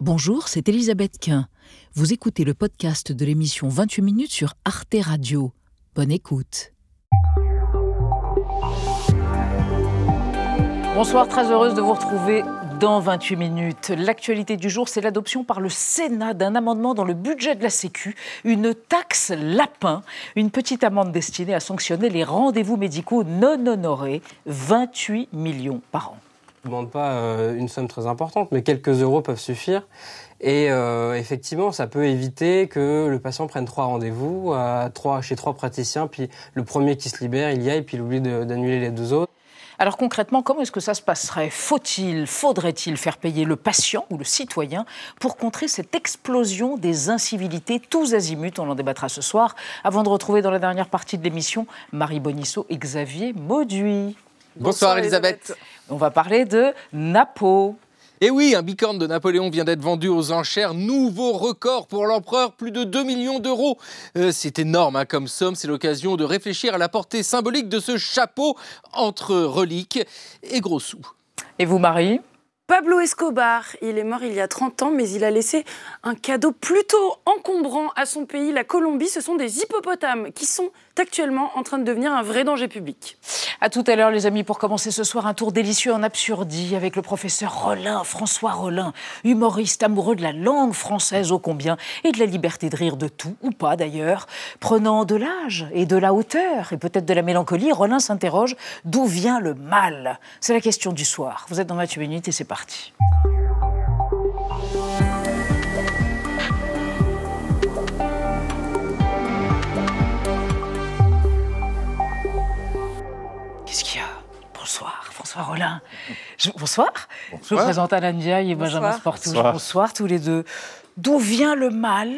Bonjour, c'est Elisabeth Quint. Vous écoutez le podcast de l'émission 28 minutes sur Arte Radio. Bonne écoute. Bonsoir, très heureuse de vous retrouver dans 28 minutes. L'actualité du jour, c'est l'adoption par le Sénat d'un amendement dans le budget de la Sécu, une taxe lapin, une petite amende destinée à sanctionner les rendez-vous médicaux non honorés, 28 millions par an. Demande pas euh, une somme très importante, mais quelques euros peuvent suffire. Et euh, effectivement, ça peut éviter que le patient prenne trois rendez-vous trois, chez trois praticiens, puis le premier qui se libère, il y a, et puis il oublie d'annuler les deux autres. Alors concrètement, comment est-ce que ça se passerait? Faut-il, faudrait-il faire payer le patient ou le citoyen pour contrer cette explosion des incivilités tous azimuts? On en débattra ce soir, avant de retrouver dans la dernière partie de l'émission Marie Bonisseau et Xavier Mauduit. Bonsoir, Elisabeth. On va parler de Napo. Et eh oui, un bicorne de Napoléon vient d'être vendu aux enchères. Nouveau record pour l'empereur, plus de 2 millions d'euros. Euh, c'est énorme hein, comme somme. C'est l'occasion de réfléchir à la portée symbolique de ce chapeau entre reliques et gros sous. Et vous, Marie? Pablo Escobar, il est mort il y a 30 ans, mais il a laissé un cadeau plutôt encombrant à son pays, la Colombie. Ce sont des hippopotames qui sont actuellement en train de devenir un vrai danger public. À tout à l'heure, les amis, pour commencer ce soir, un tour délicieux en absurdie avec le professeur Rollin, François Rollin, humoriste amoureux de la langue française ô combien et de la liberté de rire de tout, ou pas d'ailleurs. Prenant de l'âge et de la hauteur et peut-être de la mélancolie, Rollin s'interroge d'où vient le mal? C'est la question du soir. Vous êtes dans 28 minutes et c'est parti. Bonsoir, François Rollin. bonsoir. Je vous présente Alain Diaye et Benjamin Sportouche. Bonsoir. tous les deux. D'où vient le mal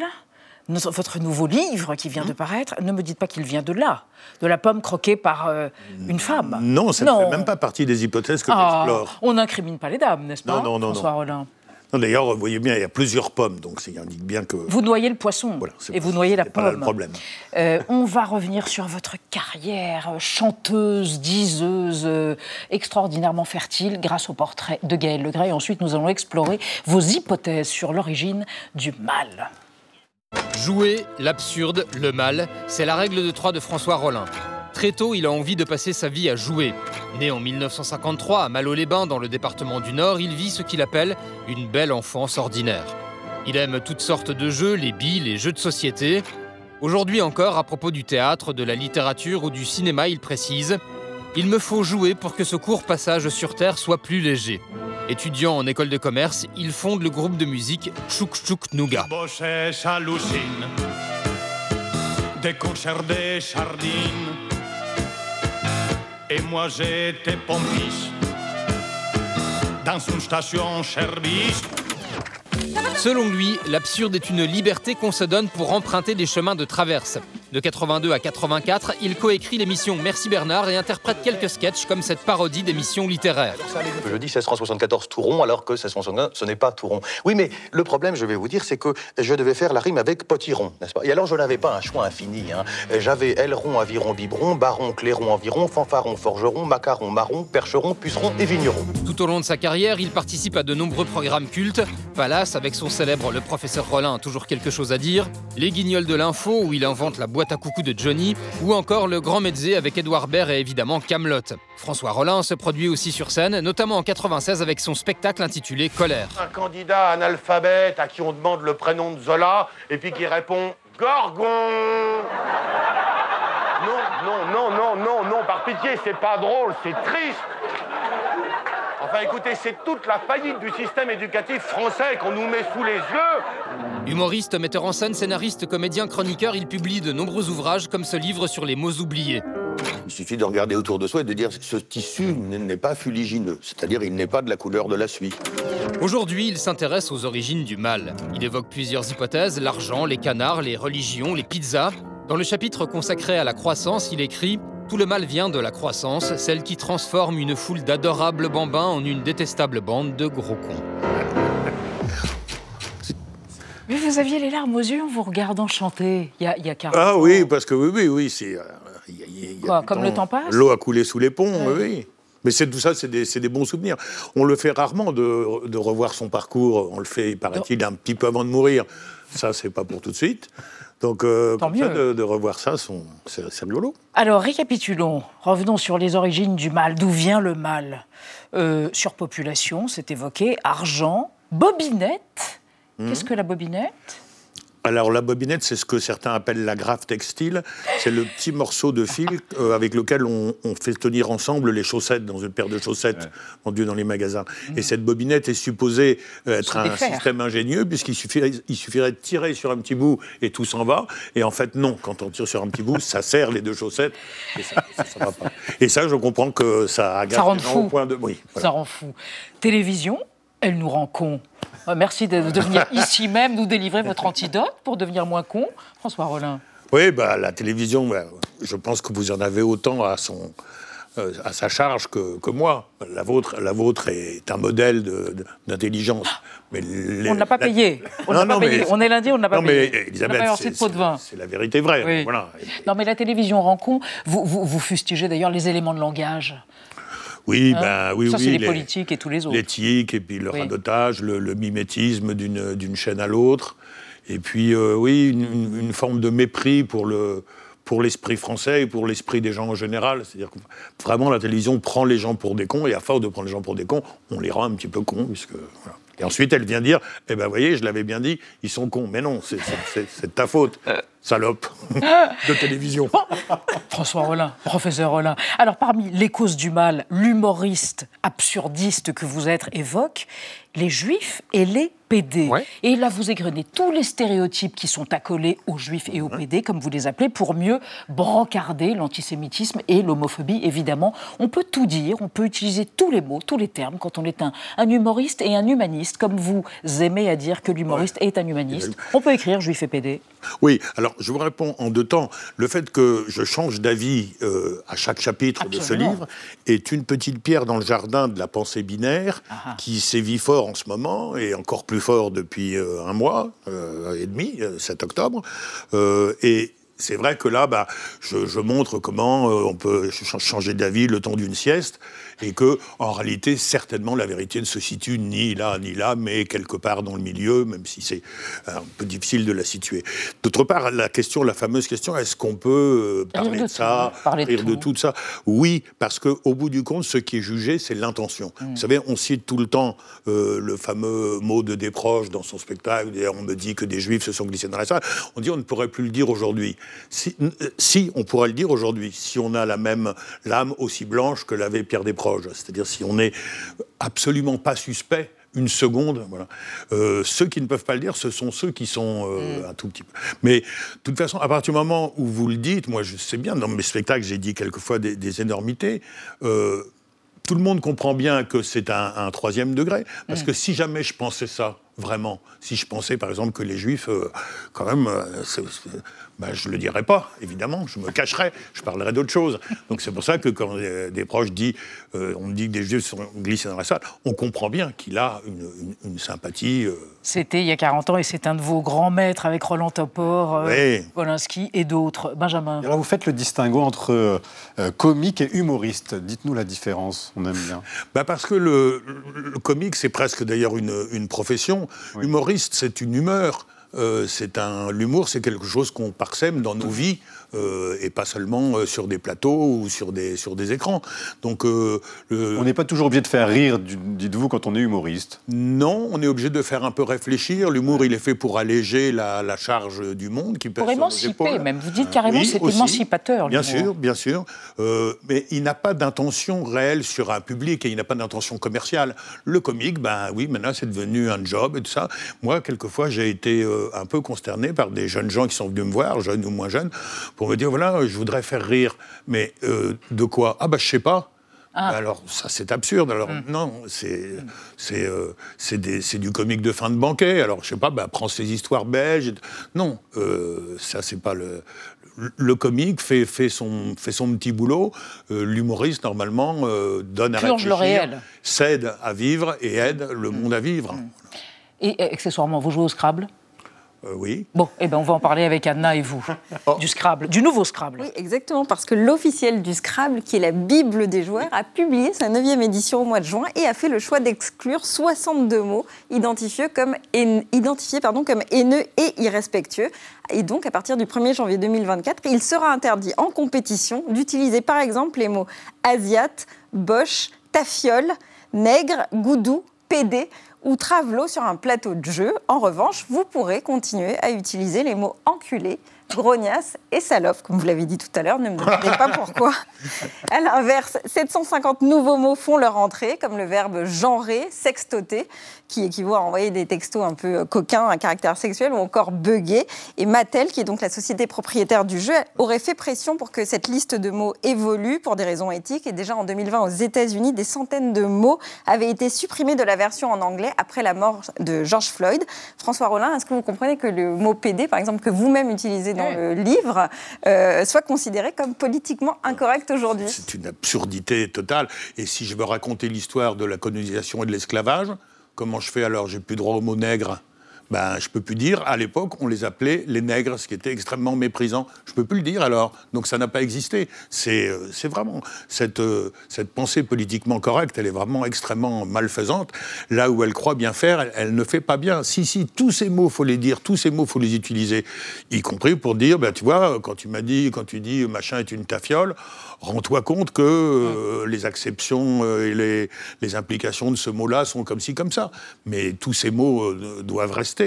votre nouveau livre qui vient de paraître, ne me dites pas qu'il vient de là, de la pomme croquée par euh, une femme. Non, ça ne fait même pas partie des hypothèses que ah, j'explore. On n'incrimine pas les dames, n'est-ce pas, non, non, François non. Rollin D'ailleurs, vous voyez bien, il y a plusieurs pommes, donc ça indique bien que... Vous noyez le poisson et vous noyez la pomme. Pas le problème. Euh, on va revenir sur votre carrière, chanteuse, diseuse, euh, extraordinairement fertile, grâce au portrait de Gaël Legray. Et ensuite, nous allons explorer vos hypothèses sur l'origine du mal. Jouer, l'absurde, le mal, c'est la règle de trois de François Rollin. Très tôt, il a envie de passer sa vie à jouer. Né en 1953 à Malo-les-Bains, dans le département du Nord, il vit ce qu'il appelle une belle enfance ordinaire. Il aime toutes sortes de jeux, les billes, les jeux de société. Aujourd'hui encore, à propos du théâtre, de la littérature ou du cinéma, il précise Il me faut jouer pour que ce court passage sur Terre soit plus léger. Étudiant en école de commerce, il fonde le groupe de musique Chouk Chouk Nouga. Des concerts des sardines et moi j'étais pompiste dans une station-service. Selon lui, l'absurde est une liberté qu'on se donne pour emprunter des chemins de traverse. De 82 à 84, il coécrit l'émission Merci Bernard et interprète quelques sketchs comme cette parodie d'émission littéraire. Je dis 1674 Touron alors que 1661 ce n'est pas Touron. Oui, mais le problème, je vais vous dire, c'est que je devais faire la rime avec potiron, n'est-ce pas? Et alors je n'avais pas un choix infini. Hein. J'avais aileron, aviron, biberon, baron, clairon, environ, fanfaron, forgeron, macaron, marron, percheron, puceron et vigneron. Tout au long de sa carrière, il participe à de nombreux programmes cultes. Palace avec son célèbre Le Professeur Rollin a toujours quelque chose à dire. Les Guignols de l'info où il invente la boîte à coucou de Johnny, ou encore Le Grand Mezzé avec Edouard Baird et évidemment Camelot. François Rollin se produit aussi sur scène, notamment en 96 avec son spectacle intitulé Colère. Un candidat analphabète à qui on demande le prénom de Zola et puis qui répond Gorgon Non, non, non, non, non, non, par pitié, c'est pas drôle, c'est triste Enfin écoutez, c'est toute la faillite du système éducatif français qu'on nous met sous les yeux. Humoriste, metteur en scène, scénariste, comédien, chroniqueur, il publie de nombreux ouvrages comme ce livre sur les mots oubliés. Il suffit de regarder autour de soi et de dire ce tissu n'est pas fuligineux, c'est-à-dire il n'est pas de la couleur de la suie. Aujourd'hui, il s'intéresse aux origines du mal. Il évoque plusieurs hypothèses, l'argent, les canards, les religions, les pizzas. Dans le chapitre consacré à la croissance, il écrit tout le mal vient de la croissance, celle qui transforme une foule d'adorables bambins en une détestable bande de gros cons. Mais vous aviez les larmes aux yeux en vous regardant chanter il y a, il y a Ah oui, parce que oui, oui, oui, c'est. Euh, Quoi, comme le temps passe L'eau a coulé sous les ponts, oui. Mais c'est tout ça, c'est des, c'est des bons souvenirs. On le fait rarement de, de revoir son parcours. On le fait, paraît-il, un petit peu avant de mourir. Ça, c'est pas pour tout de suite. Donc, euh, Tant comme ça, mieux. de, de revoir ça, c'est rigolo. Alors, récapitulons. Revenons sur les origines du mal. D'où vient le mal? Euh, Surpopulation, c'est évoqué. Argent. Bobinette. Hmm. Qu'est-ce que la bobinette? Alors la bobinette, c'est ce que certains appellent la graffe textile. C'est le petit morceau de fil euh, avec lequel on, on fait tenir ensemble les chaussettes dans une paire de chaussettes vendues dans les magasins. Et cette bobinette est supposée euh, être un système ingénieux puisqu'il suffirait, il suffirait de tirer sur un petit bout et tout s'en va. Et en fait, non. Quand on tire sur un petit bout, ça serre les deux chaussettes et ça, ça, ça va pas. Et ça, je comprends que ça agace Ça rend les gens fou. au point de... Oui, voilà. Ça rend fou. Télévision, elle nous rend cons. Euh, Merci de, de venir ici même nous délivrer votre antidote pour devenir moins con. François Rollin. Oui, bah, la télévision, bah, je pense que vous en avez autant à, son, euh, à sa charge que, que moi. La vôtre, la vôtre est un modèle d'intelligence. Mais les- On ne l'a pas la- payé. On Non, pas non, payé. mais- On est lundi, on ne l'a pas non, mais payé. Elisabeth, n'a pas c'est- la vérité vraie. Oui. Voilà. Non, mais la télévision rend con. Vous, vous, vous fustigez d'ailleurs les éléments de langage. Oui, Hein ben, oui, Ça, oui. c'est les, politiques et tous les autres. L'éthique, et puis le Oui. radotage, le, le mimétisme d'une chaîne à l'autre. Et puis, euh, oui, une, une- une forme de mépris pour le pour l'esprit français et pour l'esprit des gens en général. C'est-à-dire que vraiment, la télévision prend les gens pour des cons, et à force de prendre les gens pour des cons, on les rend un petit peu cons. Puisque, voilà. Et ensuite, elle vient dire, eh ben, voyez, je l'avais bien dit, ils sont cons. Mais non, c'est- de ta faute, salope de télévision. François Rollin, professeur Rollin. Alors, parmi les causes du mal, l'humoriste absurdiste que vous êtes évoque les juifs et les PD. Ouais. Et là, vous égrenez tous les stéréotypes qui sont accolés aux juifs et aux PD, comme vous les appelez, pour mieux brancarder l'antisémitisme et l'homophobie, évidemment. On peut tout dire, on peut utiliser tous les mots, tous les termes, quand on est un, un humoriste et un humaniste, comme vous aimez à dire que l'humoriste est un humaniste. On peut écrire juif et PD. Oui, alors je vous réponds en deux temps. Le fait que je change d'avis euh, à chaque chapitre de ce Absolument. livre est une petite pierre dans le jardin de la pensée binaire Ah. qui sévit fort en ce moment et encore plus fort depuis euh, un mois euh, et demi, euh, 7 octobre. Euh, et c'est vrai que là, bah, je, montre comment on peut ch- changer d'avis le temps d'une sieste et que, en réalité, certainement, la vérité ne se situe ni là ni là, mais quelque part dans le milieu, même si c'est un peu difficile de la situer. D'autre part, la question, la fameuse question, est-ce qu'on peut euh, parler de de, ça, tout, parler de rire de tout. ça? Oui, parce qu'au bout du compte, ce qui est jugé, c'est l'intention. Mm. Vous savez, on cite tout le temps euh, le fameux mot de Desproges dans son spectacle. On me dit que des juifs se sont glissés dans la salle. On dit on ne pourrait plus le dire aujourd'hui. Si, euh, si, on pourrait le dire aujourd'hui, si on a la même l'âme aussi blanche que l'avait Pierre Desproges. C'est-à-dire si on n'est absolument pas suspect une seconde. Voilà. Euh, ceux qui ne peuvent pas le dire, ce sont ceux qui sont euh, un tout petit peu. Mais de toute façon, à partir du moment où vous le dites, moi je sais bien, dans mes spectacles, j'ai dit quelquefois des, des énormités. euh, tout le monde comprend bien que c'est un, un troisième degré, parce que si jamais je pensais ça, vraiment, si je pensais par exemple que les juifs, euh, quand même, euh, ben, je ne le dirais pas, évidemment, je me cacherais, je parlerais d'autre chose. Donc c'est pour ça que quand des proches disent, euh, on me dit que des juifs sont glissés dans la salle, on comprend bien qu'il a une, une- une sympathie. euh, C'était il y a 40 ans et c'est un de vos grands maîtres avec Roland Topor, euh, Oui. Wolinski et d'autres. Benjamin. Et Alors vous faites le distinguo entre comique et humoriste. Dites-nous la différence, on aime bien. Bah parce que le, le comique, c'est presque d'ailleurs une, une profession. Humoriste, c'est une humeur. Euh, c'est un l'humour, c'est quelque chose qu'on parsème dans nos vies euh, et pas seulement euh, sur des plateaux ou sur des sur des écrans. Donc euh, le- On n'est pas toujours obligé de faire rire, dites-vous, quand on est humoriste. non, on est obligé de faire un peu réfléchir. L'humour, il est fait pour alléger la, la charge du monde qui pèse Pour émanciper, même. Vous dites carrément Oui, c'est émancipateur. Bien sûr, bien sûr. Euh, mais il n'a pas d'intention réelle sur un public et il n'a pas d'intention commerciale. Le comique, ben oui, maintenant c'est devenu un job et tout ça. Moi, quelquefois, j'ai été euh, un peu consterné par des jeunes gens qui sont venus me voir, jeunes ou moins jeunes, pour me dire voilà, je voudrais faire rire. Mais euh, de quoi? Ah, bah, je sais pas. Ben Alors, ça, c'est absurde. Alors, non, c'est c'est euh, c'est du comique de fin de banquet. Alors, je sais pas, bah, prends ces histoires belges. Non, euh, ça, c'est pas le. Le comique fait, fait, son, fait son petit boulot. Euh, L'humoriste, normalement, euh, donne à Plonge le réfléchir, réel. s'aide à vivre et aide le monde à vivre. Et euh, accessoirement, vous jouez au Scrabble? Euh, oui. Bon, eh ben on va en parler avec Anna et vous. Oh. Du Scrabble, du nouveau Scrabble. Oui, exactement, parce que l'officiel du Scrabble, qui est la Bible des joueurs, a publié sa neuvième édition au mois de juin et a fait le choix d'exclure 62 mots identifiés comme, haine- identifiés, pardon, comme haineux et irrespectueux. Et donc, à partir du 1er janvier 2024, il sera interdit en compétition d'utiliser par exemple les mots asiate, boche, tafiole, nègre, goudou, pédé ou travelot sur un plateau de jeu. En revanche, vous pourrez continuer à utiliser les mots enculé, grognasse et salope, comme vous l'avez dit tout à l'heure, ne me demandez pas pourquoi. À l'inverse, 750 nouveaux mots font leur entrée, comme le verbe genrer, sextoter, qui équivaut à envoyer des textos un peu coquins à caractère sexuel, ou encore bugger. Et Mattel, qui est donc la société propriétaire du jeu, aurait fait pression pour que cette liste de mots évolue pour des raisons éthiques. Et déjà en 2020, aux États-Unis, des centaines de mots avaient été supprimés de la version en anglais après la mort de George Floyd. François Rollin, est-ce que vous comprenez que le mot PD, par exemple, que vous-même utilisez dans Oui. le livre, euh, soit considéré comme politiquement incorrect aujourd'hui C'est une absurdité totale. Et si je veux raconter l'histoire de la colonisation et de l'esclavage, comment je fais alors? J'ai plus droit au mot nègre. Ben, je peux plus dire. À l'époque, on les appelait les nègres, ce qui était extrêmement méprisant. Je peux plus le dire alors. Donc ça n'a pas existé. C'est, euh, vraiment cette, euh, cette pensée politiquement correcte. Elle est vraiment extrêmement malfaisante. Là où elle croit bien faire, elle, ne fait pas bien. Si, si, tous ces mots, faut les dire. Tous ces mots, faut les utiliser, y compris pour dire, ben, tu vois, quand tu m'as dit, quand tu dis machin est une tafiole, rends-toi compte que euh, les acceptions euh, et les, implications de ce mot-là sont comme ci, comme ça. Mais tous ces mots euh, doivent rester.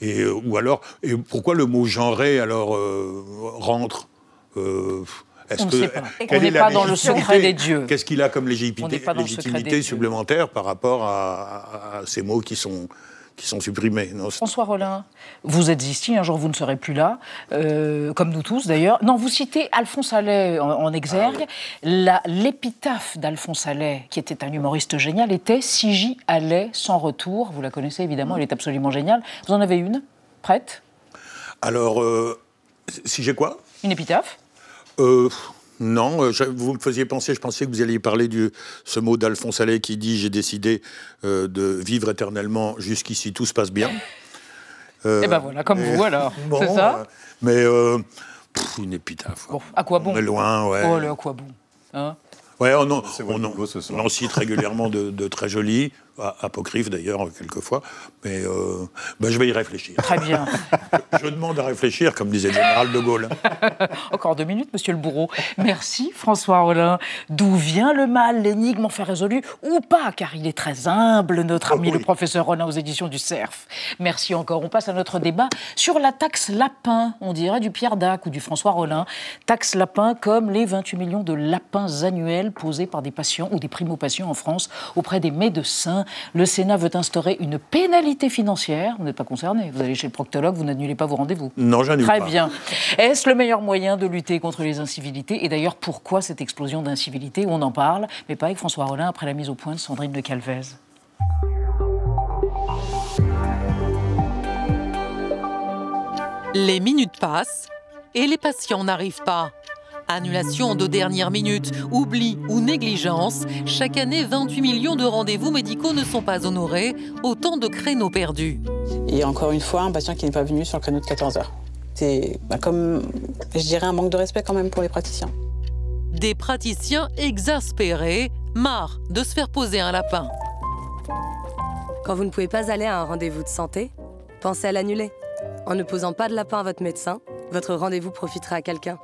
Et, euh, ou alors, et pourquoi le mot genré alors euh, rentre euh, est-ce On que- On n'est pas dans le secret des dieux. Qu'est-ce qu'il a comme légitimité, légitimité supplémentaire par rapport à, à- à ces mots qui sont, qui sont supprimés non, François Rollin, vous êtes ici, un jour vous ne serez plus là, euh, comme nous tous d'ailleurs. Non, vous citez Alphonse Allais en, en exergue. La- L'épitaphe d'Alphonse Allais, qui était un humoriste génial, était Si j'y allais sans retour. Vous la connaissez évidemment, elle est absolument géniale. Vous en avez une Prête? Alors, euh, si j'ai quoi? Une épitaphe? Euh, non, euh, je- vous me faisiez penser, je pensais que vous alliez parler de ce mot d'Alphonse Allais qui dit J'ai décidé euh, de vivre éternellement, jusqu'ici tout se passe bien. Euh, Eh ben voilà, comme et- vous alors. bon, C'est ça euh, Mais euh, pff, une épitaphe. Bon, à quoi bon? On est loin, ouais. Oh, le à quoi bon? Hein? Ouais, on en, C'est votre on en- on cite régulièrement de, de très jolis, a- apocryphes d'ailleurs, quelquefois. Mais euh, ben, je vais y réfléchir. Très bien. Je demande à réfléchir, comme disait le général de Gaulle. Encore deux minutes, monsieur le bourreau. Merci, François Rollin. D'où vient le mal L'énigme enfin résolue ou pas Car il est très humble, notre ami Oh oui. le professeur Rollin aux éditions du CERF. Merci encore. On passe à notre débat sur la taxe lapin, on dirait du Pierre Dac ou du François Rollin. Taxe lapin comme les 28 millions de lapins annuels posés par des patients ou des primo-patients en France auprès des médecins. Le Sénat veut instaurer une pénalité financière. Vous n'êtes pas concerné. Vous allez chez le proctologue, vous n'annulez pas vos rendez-vous. Non, j'annule Très pas. bien. Est-ce le meilleur moyen de lutter contre les incivilités? Et d'ailleurs, pourquoi cette explosion d'incivilité? On en parle, mais pas avec François Rollin après la mise au point de Sandrine de Calvez. Les minutes passent et les patients n'arrivent pas. Annulation de dernière minute, oubli ou négligence, chaque année 28 millions de rendez-vous médicaux ne sont pas honorés, autant de créneaux perdus. Et encore une fois, un patient qui n'est pas venu sur le créneau de 14 heures. C'est bah, comme, je dirais, un manque de respect quand même pour les praticiens. Des praticiens exaspérés, marre de se faire poser un lapin. Quand vous ne pouvez pas aller à un rendez-vous de santé, pensez à l'annuler. En ne posant pas de lapin à votre médecin, votre rendez-vous profitera à quelqu'un.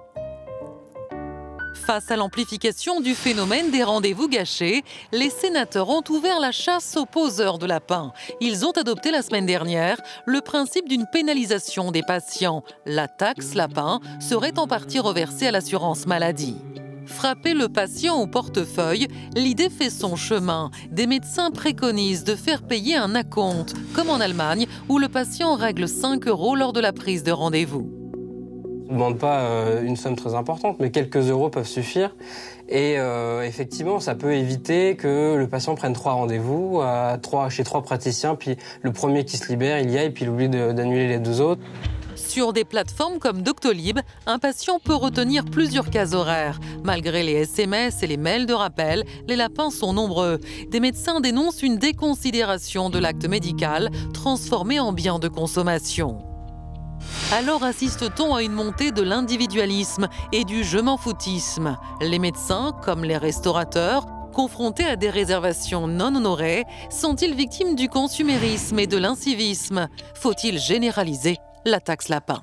Face à l'amplification du phénomène des rendez-vous gâchés, les sénateurs ont ouvert la chasse aux poseurs de lapins. Ils ont adopté la semaine dernière le principe d'une pénalisation des patients. La taxe lapin serait en partie reversée à l'assurance maladie. Frapper le patient au portefeuille, l'idée fait son chemin. Des médecins préconisent de faire payer un acompte, comme en Allemagne, où le patient règle 5 euros lors de la prise de rendez-vous. Ne demande pas euh, une somme très importante, mais quelques euros peuvent suffire. Et euh, effectivement, ça peut éviter que le patient prenne trois rendez-vous trois, chez trois praticiens, puis le premier qui se libère, il y aille, puis il oublie d'annuler les deux autres. Sur des plateformes comme Doctolib, un patient peut retenir plusieurs cases horaires. Malgré les SMS et les mails de rappel, les lapins sont nombreux. Des médecins dénoncent une déconsidération de l'acte médical transformé en bien de consommation. Alors assiste-t-on à une montée de l'individualisme et du je m'en foutisme? Les médecins, comme les restaurateurs, confrontés à des réservations non honorées, sont-ils victimes du consumérisme et de l'incivisme? Faut-il généraliser? La taxe lapin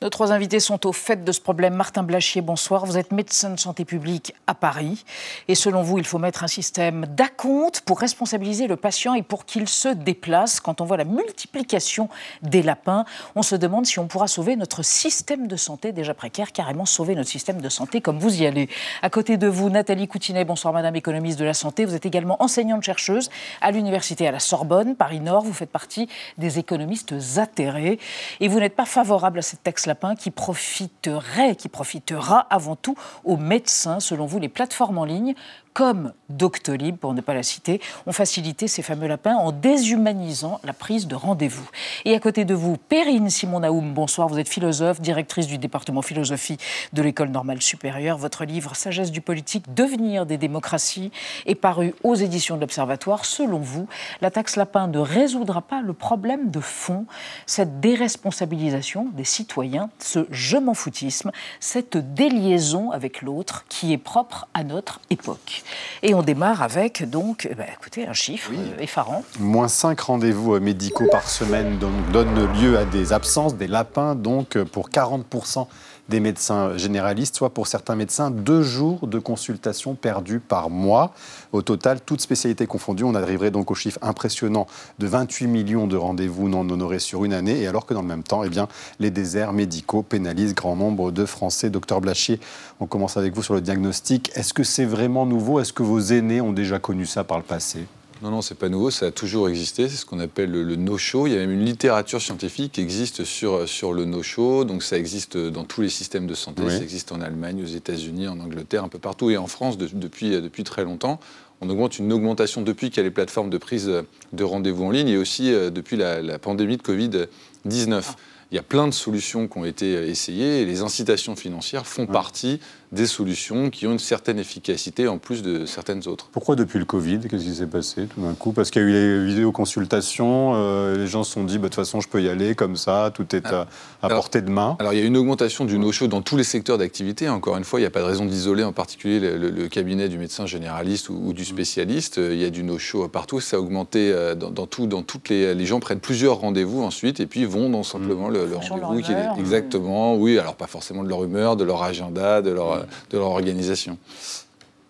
nos trois invités sont au fait de ce problème. Martin Blachier, bonsoir. Vous êtes médecin de santé publique à Paris. Et selon vous, il faut mettre un système d'acompte pour responsabiliser le patient et pour qu'il se déplace. Quand on voit la multiplication des lapins, on se demande si on pourra sauver notre système de santé déjà précaire, carrément sauver notre système de santé comme vous y allez. À côté de vous, Nathalie Coutinet, bonsoir Madame économiste de la santé. Vous êtes également enseignante-chercheuse à l'université à la Sorbonne, Paris-Nord. Vous faites partie des économistes atterrés. Et vous n'êtes pas favorable à cette taxe lapin qui profiterait, qui profitera avant tout aux médecins. Selon vous, les plateformes en ligne comme Doctolib, pour ne pas la citer, ont facilité ces fameux lapins en déshumanisant la prise de rendez-vous. Et à côté de vous, Perrine Simon-Naoum, bonsoir, vous êtes philosophe, directrice du département philosophie de l'École normale supérieure. Votre livre Sagesse du politique, devenir des démocraties est paru aux éditions de l'Observatoire. Selon vous, la taxe lapin ne résoudra pas le problème de fond, cette déresponsabilisation des citoyens, ce je m'en foutisme, cette déliaison avec l'autre qui est propre à notre époque. Et on démarre avec, donc, eh ben, écoutez, un chiffre euh, effarant. Moins 5 rendez-vous euh, médicaux par semaine donc, donnent lieu à des absences, des lapins, donc euh, pour 40% des médecins généralistes, soit pour certains médecins, deux jours de consultation perdus par mois. Au total, toutes spécialités confondues, on arriverait donc au chiffre impressionnant de 28 millions de rendez-vous non honorés sur une année, et alors que dans le même temps, eh bien, les déserts médicaux pénalisent grand nombre de Français. Docteur Blachier, on commence avec vous sur le diagnostic. Est-ce que c'est vraiment nouveau? Est-ce que vos aînés ont déjà connu ça par le passé? Non, non, c'est pas nouveau, ça a toujours existé, c'est ce qu'on appelle le, no-show. Il y a même une littérature scientifique qui existe sur, sur le no-show, donc ça existe dans tous les systèmes de santé, ça existe en Allemagne, aux États-Unis, en Angleterre, un peu partout, et en France depuis, depuis très longtemps. On augmente une augmentation depuis qu'il y a les plateformes de prise de rendez-vous en ligne et aussi euh, depuis la, la pandémie de Covid-19. Il y a plein de solutions qui ont été essayées et les incitations financières font partie des solutions qui ont une certaine efficacité en plus de certaines autres. Pourquoi depuis le Covid Qu'est-ce qui s'est passé tout d'un coup? Parce qu'il y a eu les vidéoconsultations, euh, les gens se sont dit, bah, de toute façon, je peux y aller comme ça, tout est à, portée de main. Alors il y a une augmentation du no-show dans tous les secteurs d'activité. Encore une fois, il n'y a pas de raison d'isoler en particulier le, cabinet du médecin généraliste ou, du spécialiste. Il y a du no-show partout. Ça a augmenté euh, dans, tout, dans toutes les... Les gens prennent plusieurs rendez-vous ensuite et puis vont dans simplement le, rendez-vous. Qui est, exactement, oui. Alors pas forcément de leur humeur, de leur agenda, de leur de leur organisation.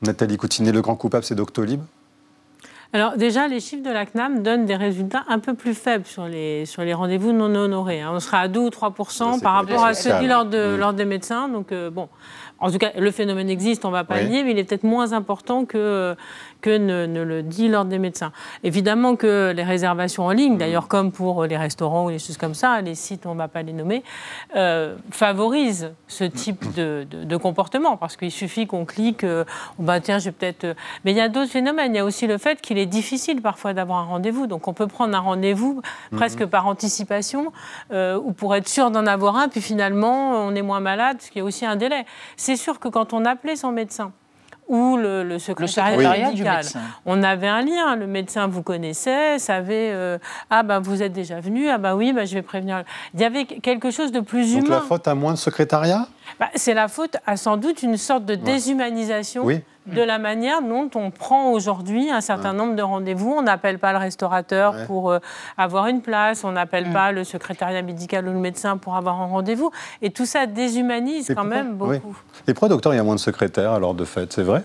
Nathalie Coutinet, le grand coupable, c'est Doctolib? Alors déjà, les chiffres de la CNAM donnent des résultats un peu plus faibles sur les, sur les rendez-vous non honorés. Hein. On sera à 2 ou 3% par rapport à ceux dit lors, de, mmh. lors des médecins. Donc euh, bon, en tout cas, le phénomène existe, on ne va pas le nier, mais il est peut-être moins important que, que ne, le dit l'ordre des médecins. Évidemment que les réservations en ligne, d'ailleurs comme pour les restaurants ou les choses comme ça, les sites, on ne va pas les nommer, euh, favorisent ce type de, de, comportement, parce qu'il suffit qu'on clique, euh, bah, tiens, j'ai peut-être... Euh, mais il y a d'autres phénomènes. Il y a aussi le fait qu'il est difficile parfois d'avoir un rendez-vous. Donc on peut prendre un rendez-vous presque par anticipation, ou pour être sûr d'en avoir un, puis finalement, on est moins malade, parce qu'il y a aussi un délai c'est sûr que quand on appelait son médecin, ou le, secrétariat, du médecin. On avait un lien. Le médecin vous connaissait, savait euh, ah ben vous êtes déjà venu, ah ben oui, ben, je vais prévenir. Il y avait quelque chose de plus humain. Donc la faute à moins de secrétariat? Bah, C'est la faute à sans doute une sorte de déshumanisation. De la manière dont on prend aujourd'hui un certain nombre de rendez-vous. On n'appelle pas le restaurateur pour euh, avoir une place, on n'appelle mm. pas le secrétariat médical ou le médecin pour avoir un rendez-vous. Et tout ça déshumanise quand même beaucoup. Et pourquoi, docteur, il y a moins de secrétaires alors de fait? C'est vrai?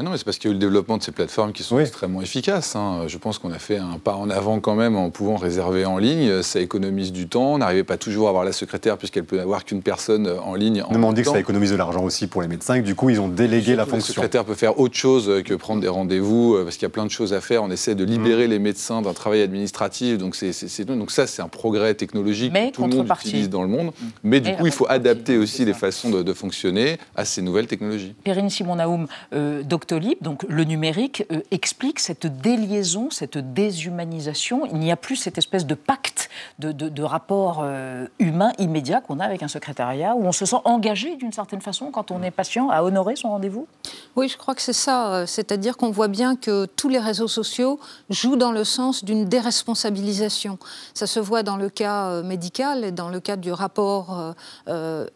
Non, mais c'est parce qu'il y a eu le développement de ces plateformes qui sont extrêmement efficaces. Hein. Je pense qu'on a fait un pas en avant quand même en pouvant réserver en ligne. Ça économise du temps. On n'arrivait pas toujours à avoir la secrétaire puisqu'elle peut n'avoir qu'une personne en ligne. En on dit que ça économise de l'argent aussi pour les médecins. du coup, ils ont délégué la fonction. La secrétaire peut faire autre chose que prendre des rendez-vous euh, parce qu'il y a plein de choses à faire. On essaie de libérer mmh. les médecins d'un travail administratif. Donc, c'est, donc ça, c'est un progrès technologique que tout le monde utilise dans le monde. Mmh. Mais du coup, il faut adapter aussi les façons de, fonctionner à ces nouvelles technologies. Perrine Simon-Naoum, euh, Doctolib, donc le numérique, euh, explique cette déliaison, cette déshumanisation. Il n'y a plus cette espèce de pacte de, de, rapport euh, humain immédiat qu'on a avec un secrétariat, où on se sent engagé d'une certaine façon quand on est patient à honorer son rendez-vous Oui, je crois que c'est ça. C'est-à-dire qu'on voit bien que tous les réseaux sociaux jouent dans le sens d'une déresponsabilisation. Ça se voit dans le cas médical et dans le cas du rapport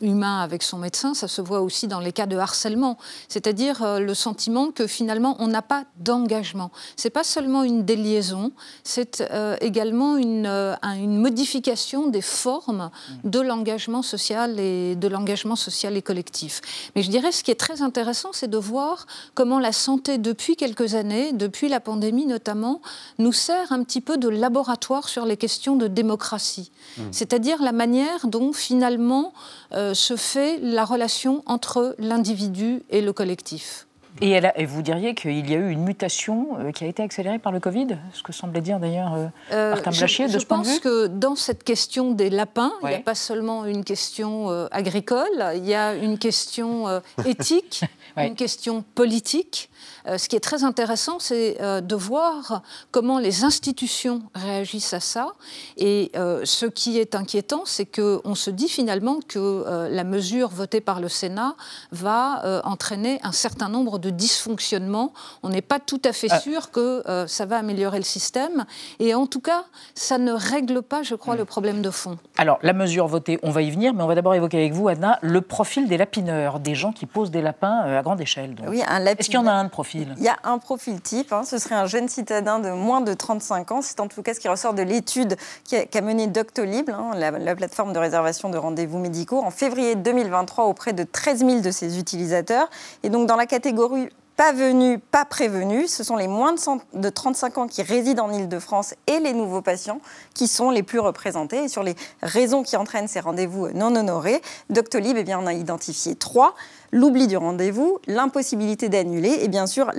humain avec son médecin. Ça se voit aussi dans les cas de harcèlement. C'est-à-dire le sentiment que finalement on n'a pas d'engagement. C'est pas seulement une déliaison, c'est euh, également une, euh, une, modification des formes de l'engagement social et de l'engagement social et collectif. Mais je dirais ce qui est très intéressant, c'est de voir comment la santé depuis quelques années, depuis la pandémie notamment, nous sert un petit peu de laboratoire sur les questions de démocratie. Mmh. C'est-à-dire la manière dont finalement euh, se fait la relation entre l'individu et le collectif. Et, et, vous diriez qu'il y a eu une mutation euh, qui a été accélérée par le Covid, ce que semblait dire d'ailleurs euh, euh, Martin Blachier de je, ce point de vue Je pense que dans cette question des lapins, il n'y a pas seulement une question agricole, il y a une question éthique, une question politique. Euh, ce qui est très intéressant, c'est euh, de voir comment les institutions réagissent à ça. Et euh, ce qui est inquiétant, c'est qu'on se dit finalement que la mesure votée par le Sénat va entraîner un certain nombre de dysfonctionnements. On n'est pas tout à fait ah. sûr que ça va améliorer le système. Et en tout cas, ça ne règle pas, je crois, hmm. le problème de fond. Alors, la mesure votée, on va y venir, mais on va d'abord évoquer avec vous, Anna, le profil des lapineurs, des gens qui posent des lapins à grande échelle. Oui, un Est-ce qu'il y en a un de profil? Il y a un profil type, hein. ce serait un jeune citadin de moins de 35 ans. C'est en tout cas ce qui ressort de l'étude qu'a menée Doctolib, hein, la, plateforme de réservation de rendez-vous médicaux, en février 2023 auprès de 13 000 de ses utilisateurs. Et donc dans la catégorie pas venus, pas prévenus. Ce sont les moins de 35 ans qui résident en Ile-de-France et les nouveaux patients qui sont les plus représentés. Et sur les raisons qui entraînent ces rendez-vous non honorés, Doctolib eh bien, en a identifié trois l'oubli du rendez-vous, l'impossibilité d'annuler et bien sûr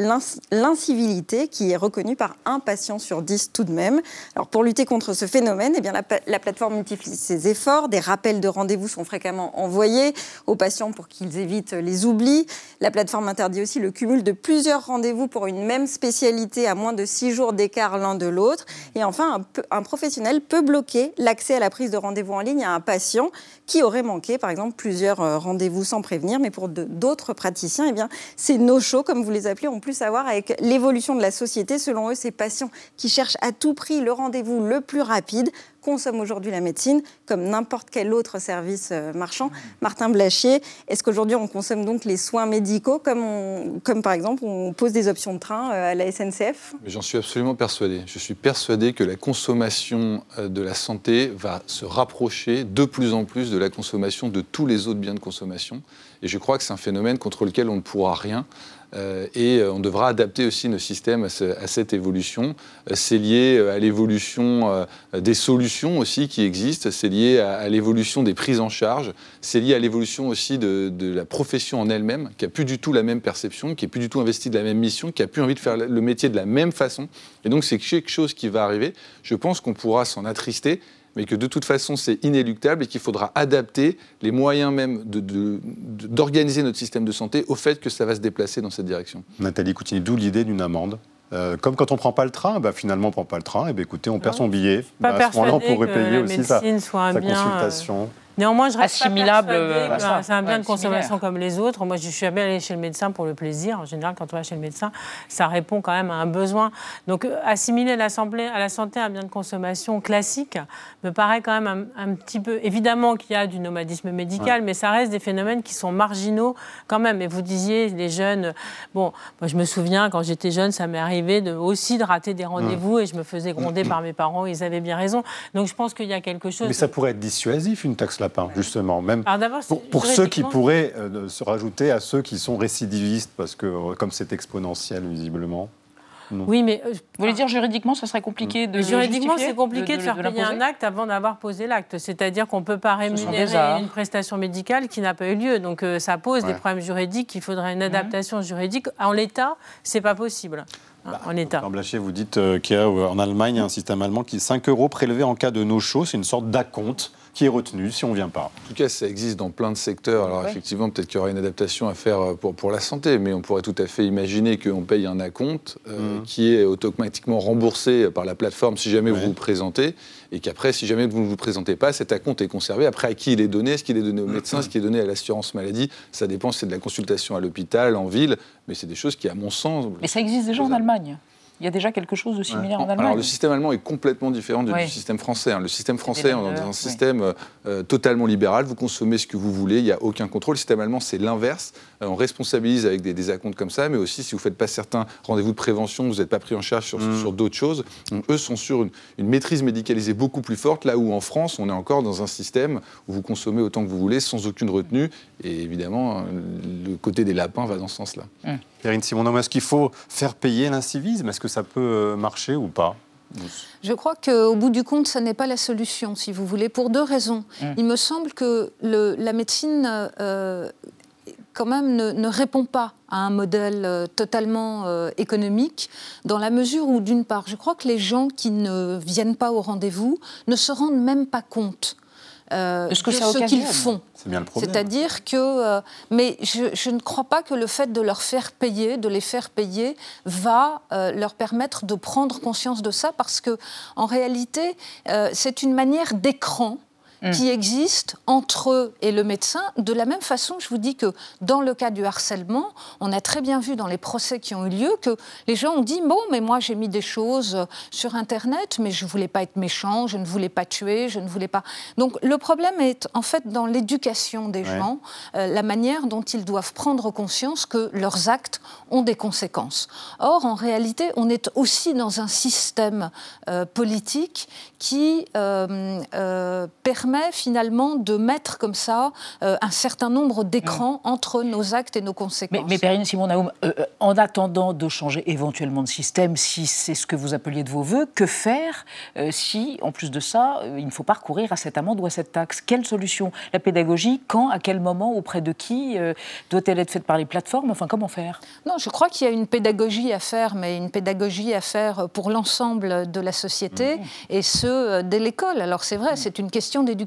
l'incivilité qui est reconnue par un patient sur dix tout de même. Alors pour lutter contre ce phénomène, eh bien la, la plateforme multiplie ses efforts. Des rappels de rendez-vous sont fréquemment envoyés aux patients pour qu'ils évitent les oublis. La plateforme interdit aussi le cumul de plusieurs rendez-vous pour une même spécialité à moins de six jours d'écart l'un de l'autre. Et enfin, un, un professionnel peut bloquer l'accès à la prise de rendez-vous en ligne à un patient qui aurait manqué, par exemple, plusieurs euh, rendez-vous sans prévenir, mais pour de d'autres praticiens, eh bien, ces no-shows, comme vous les appelez, ont plus à voir avec l'évolution de la société. Selon eux, ces patients qui cherchent à tout prix le rendez-vous le plus rapide consomme aujourd'hui la médecine comme n'importe quel autre service euh, marchand. Martin Blachier, est-ce qu'aujourd'hui on consomme donc les soins médicaux comme, comme par exemple on pose des options de train euh, à la SNCF J'en suis absolument persuadé. Je suis persuadé que la consommation euh, de la santé va se rapprocher de plus en plus de la consommation de tous les autres biens de consommation. Et je crois que c'est un phénomène contre lequel on ne pourra rien. Euh, et euh, on devra adapter aussi nos systèmes à, cette évolution. Euh, c'est lié à l'évolution des solutions aussi qui existent, c'est lié à, l'évolution des prises en charge, c'est lié à l'évolution aussi de, la profession en elle-même, qui a plus du tout la même perception, qui est plus du tout investie de la même mission, qui a plus envie de faire le métier de la même façon. Et donc c'est quelque chose qui va arriver. Je pense qu'on pourra s'en attrister mais que de toute façon c'est inéluctable et qu'il faudra adapter les moyens même d'organiser de, notre système de santé au fait que ça va se déplacer dans cette direction. Nathalie Coutini, d'où l'idée d'une amende euh, comme quand on ne prend pas le train, bah, finalement on ne prend pas le train, et bah, écoutez, on perd son billet. Pas bah, à ce moment-là, on pourrait payer aussi sa, sa euh, consultation. Néanmoins, je reste assimilable. Euh, c'est un bien de consommation comme les autres. Moi, je suis bien allée chez le médecin pour le plaisir. En général, quand on va chez le médecin, ça répond quand même à un besoin. Donc, euh, assimiler à la santé un bien de consommation classique me paraît quand même un, petit peu. Évidemment qu'il y a du nomadisme médical, mais ça reste des phénomènes qui sont marginaux quand même. Et vous disiez, les jeunes. Bon, moi, je me souviens quand j'étais jeune, ça m'est arrivé de, aussi de rater des rendez-vous et je me faisais gronder par mes parents. Ils avaient bien raison. Donc, je pense qu'il y a quelque chose. Mais ça pourrait être dissuasif, une taxe lapin, justement. Même pour, ceux qui pourraient euh, se rajouter à ceux qui sont récidivistes, parce que euh, comme c'est exponentiel, visiblement. Oui, mais euh, vous voulez dire juridiquement, ça serait compliqué de Juridiquement, c'est compliqué de, faire payer un acte avant d'avoir posé l'acte. C'est-à-dire qu'on ne peut pas rémunérer une prestation médicale qui n'a pas eu lieu. Donc ça pose des problèmes juridiques. Il faudrait une mhm. adaptation juridique. En l'état, c'est pas possible. Hein, bah, en état. Blachier, vous dites qu'il y a en Allemagne un système allemand qui 5 euros prélevés en cas de no-show, c'est une sorte d'acompte qui est retenu si on ne vient pas. En tout cas, ça existe dans plein de secteurs. Alors effectivement, peut-être qu'il y aura une adaptation à faire euh, pour, pour la santé, mais on pourrait tout à fait imaginer qu'on paye un acompte euh, mmh. qui est automatiquement remboursé par la plateforme si jamais vous vous présentez, et qu'après, si jamais vous ne vous présentez pas, cet acompte est conservé. Après, à qui il est donné Est-ce qu'il est donné au médecin Est-ce qu'il est donné à l'assurance maladie? Ça dépend, c'est de la consultation à l'hôpital, en ville, mais c'est des choses qui, à mon sens... Mais ça existe déjà en Allemagne il y a déjà quelque chose de similaire en Allemagne. Alors, le système allemand est complètement différent du, système français. Hein. Le système français, on est dans un système euh, euh, totalement libéral. Vous consommez ce que vous voulez, il n'y a aucun contrôle. Le système allemand, c'est l'inverse. Euh, on responsabilise avec des, des acomptes comme ça, mais aussi si vous ne faites pas certains rendez-vous de prévention, vous n'êtes pas pris en charge sur, mm. sur d'autres choses. Donc, eux sont sur une, une, maîtrise médicalisée beaucoup plus forte, là où en France, on est encore dans un système où vous consommez autant que vous voulez, sans aucune retenue. Et évidemment, le côté des lapins va dans ce sens-là. Mm. Perrine Simonon, est-ce qu'il faut faire payer l'incivisme? Est-ce que ça peut euh, marcher ou pas? Je crois qu'au bout du compte, ça n'est pas la solution, si vous voulez, pour deux raisons. Mm. Il me semble que le, la médecine, euh, quand même, ne, ne, répond pas à un modèle euh, totalement euh, économique, dans la mesure où, d'une part, je crois que les gens qui ne viennent pas au rendez-vous ne se rendent même pas compte euh, de ce qu'ils font. C'est bien le problème. C'est-à-dire que, euh, mais je, je, ne crois pas que le fait de leur faire payer, de les faire payer, va euh, leur permettre de prendre conscience de ça, parce que en réalité, euh, c'est une manière d'écran Mm. qui existe entre eux et le médecin. De la même façon, je vous dis que dans le cas du harcèlement, on a très bien vu dans les procès qui ont eu lieu que les gens ont dit bon, mais moi j'ai mis des choses sur Internet, mais je voulais pas être méchant, je ne voulais pas tuer, je ne voulais pas. Donc le problème est en fait dans l'éducation des gens, euh, la manière dont ils doivent prendre conscience que leurs actes ont des conséquences. Or, en réalité, on est aussi dans un système euh, politique qui euh, euh permet finalement de mettre comme ça euh, un certain nombre d'écrans mm. entre nos actes et nos conséquences. Mais, mais Perrine Simon Naoum, euh, euh, en attendant de changer éventuellement de système, si c'est ce que vous appeliez de vos voeux, que faire si, en plus de ça, il ne faut pas recourir à cette amende ou à cette taxe? Quelle solution? La pédagogie, quand, à quel moment, auprès de qui Doit-elle être faite par les plateformes? Enfin, comment faire? Non, je crois qu'il y a une pédagogie à faire, mais une pédagogie à faire pour l'ensemble de la société, mm. et ce, dès l'école. Alors c'est vrai, mm. c'est une question d'éducation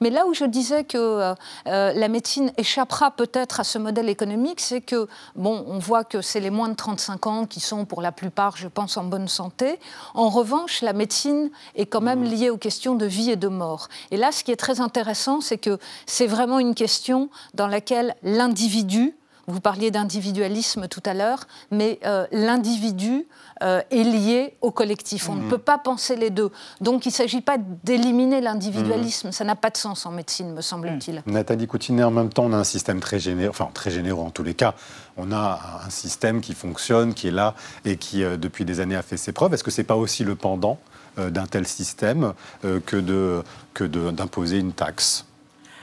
mais là où je disais que euh, euh, la médecine échappera peut-être à ce modèle économique, c'est que, bon, on voit que c'est les moins de 35 ans qui sont pour la plupart, je pense, en bonne santé. En revanche, la médecine est quand même mmh. liée aux questions de vie et de mort. Et là, ce qui est très intéressant, c'est que c'est vraiment une question dans laquelle l'individu, vous parliez d'individualisme tout à l'heure, mais euh, l'individu euh, est lié au collectif. On ne mhm. peut pas penser les deux. Donc il ne s'agit pas d'éliminer l'individualisme. Mhm. Ça n'a pas de sens en médecine, me semble-t-il. Mhm. Nathalie Coutinet, en même temps, on a un système très généreux, enfin très généreux en tous les cas. On a un système qui fonctionne, qui est là et qui, euh, depuis des années, a fait ses preuves. Est-ce que ce n'est pas aussi le pendant euh, d'un tel système que d'imposer que de, une taxe?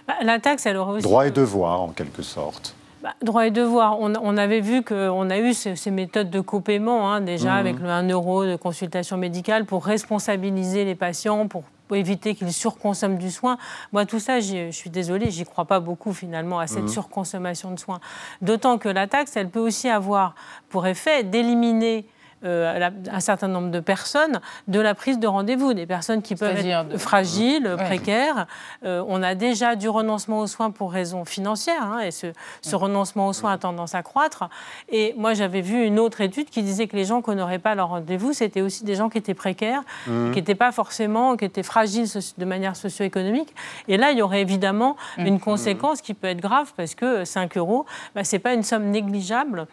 Bah, La taxe, elle aurait aussi... Droit et devoir, en quelque sorte. Bah, droit et devoir. On, avait vu qu'on a eu ces, méthodes de copaiement, hein, déjà, mhm. avec le 1 euro de consultation médicale pour responsabiliser les patients, pour éviter qu'ils surconsomment du soin. Moi, tout ça, je suis désolée, j'y crois pas beaucoup finalement à cette mhm. surconsommation de soins. D'autant que la taxe, elle peut aussi avoir pour effet d'éliminer euh, un certain nombre de personnes de la prise de rendez-vous, des personnes qui peuvent être fragiles, précaires. Euh, on a déjà du renoncement aux soins pour raisons financières, hein, et ce, renoncement aux soins a tendance à croître. Et moi, j'avais vu une autre étude qui disait que les gens qu'on n'aurait pas leur rendez-vous, c'était aussi des gens qui étaient précaires, mmh. qui n'étaient pas forcément, qui étaient fragiles de manière socio-économique. Et là, il y aurait évidemment mmh. une conséquence qui peut être grave, parce que 5 euros, bah, ce n'est pas une somme négligeable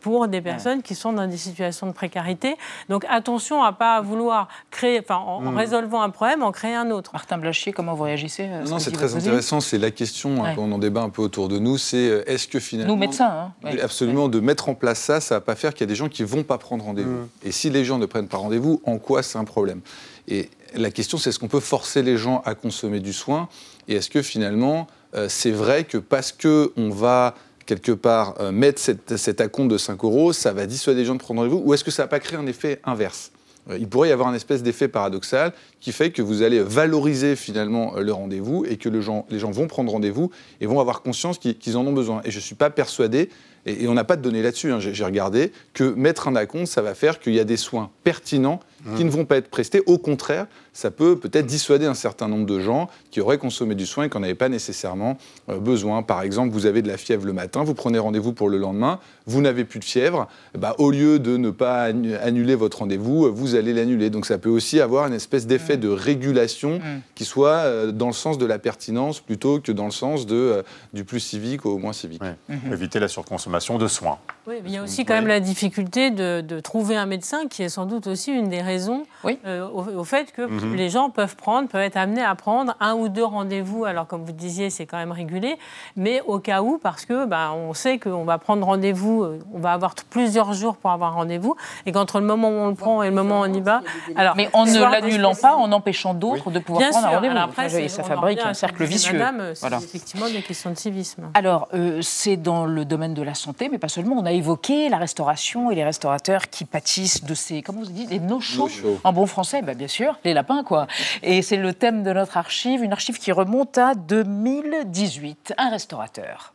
pour des personnes qui sont dans des situations de précarité. Donc attention à pas vouloir créer, enfin en, mm. résolvant un problème, en créer un autre. Martin Blachier, comment vous réagissez Non, c'est très intéressant. C'est la question hein, qu'on en débat un peu autour de nous. C'est euh, est-ce que finalement, nous médecins, hein, absolument, de mettre en place ça, ça va pas faire qu'il y a des gens qui vont pas prendre rendez-vous. Mm. Et si les gens ne prennent pas rendez-vous, en quoi c'est un problème? Et la question, c'est est-ce qu'on peut forcer les gens à consommer du soin? Et est-ce que finalement, euh, c'est vrai que parce que on va quelque part, euh, mettre cet, cet acompte de 5 euros, ça va dissuader les gens de prendre rendez-vous Ou est-ce que ça va pas créer un effet inverse? Euh, il pourrait y avoir un espèce d'effet paradoxal qui fait que vous allez valoriser finalement le rendez-vous et que les gens vont prendre rendez-vous et vont avoir conscience qu'ils en ont besoin. Et je ne suis pas persuadé et, on n'a pas de données là-dessus, hein, j'ai regardé, que mettre un acompte, ça va faire qu'il y a des soins pertinents qui ne vont pas être prestés. Au contraire, ça peut peut-être dissuader un certain nombre de gens qui auraient consommé du soin et qui n'en avaient pas nécessairement euh, besoin. Par exemple, vous avez de la fièvre le matin, vous prenez rendez-vous pour le lendemain, vous n'avez plus de fièvre, bah, au lieu de ne pas annuler votre rendez-vous, vous allez l'annuler. Donc ça peut aussi avoir une espèce d'effet de régulation mm. qui soit euh, dans le sens de la pertinence plutôt que dans le sens de, euh, du plus civique au moins civique. Mm-hmm. Éviter la surconsommation de soins. Oui, il y a aussi quand même la difficulté de, trouver un médecin qui est sans doute aussi une des raisons au, fait que. Mhm. les gens peuvent prendre, peuvent être amenés à prendre un ou deux rendez-vous. Alors, comme vous disiez, c'est quand même régulé, mais au cas où, parce que bah, on sait qu'on va prendre rendez-vous, euh, on va avoir plusieurs jours pour avoir rendez-vous, et qu'entre le moment où on le prend et le moment où on y va. Alors, mais en ne l'annulant pas, en empêchant d'autres de pouvoir prendre un rendez-vous. Après, ça fabrique un cercle vicieux. c'est effectivement des questions de civisme. Alors, euh, c'est dans le domaine de la santé, mais pas seulement. On a évoqué la restauration et les restaurateurs qui pâtissent de ces, comment vous dites, des no-shows en bon français, bah, bien sûr, les lapins, quoi. Et c'est le thème de notre archive, une archive qui remonte à 2018. Un restaurateur.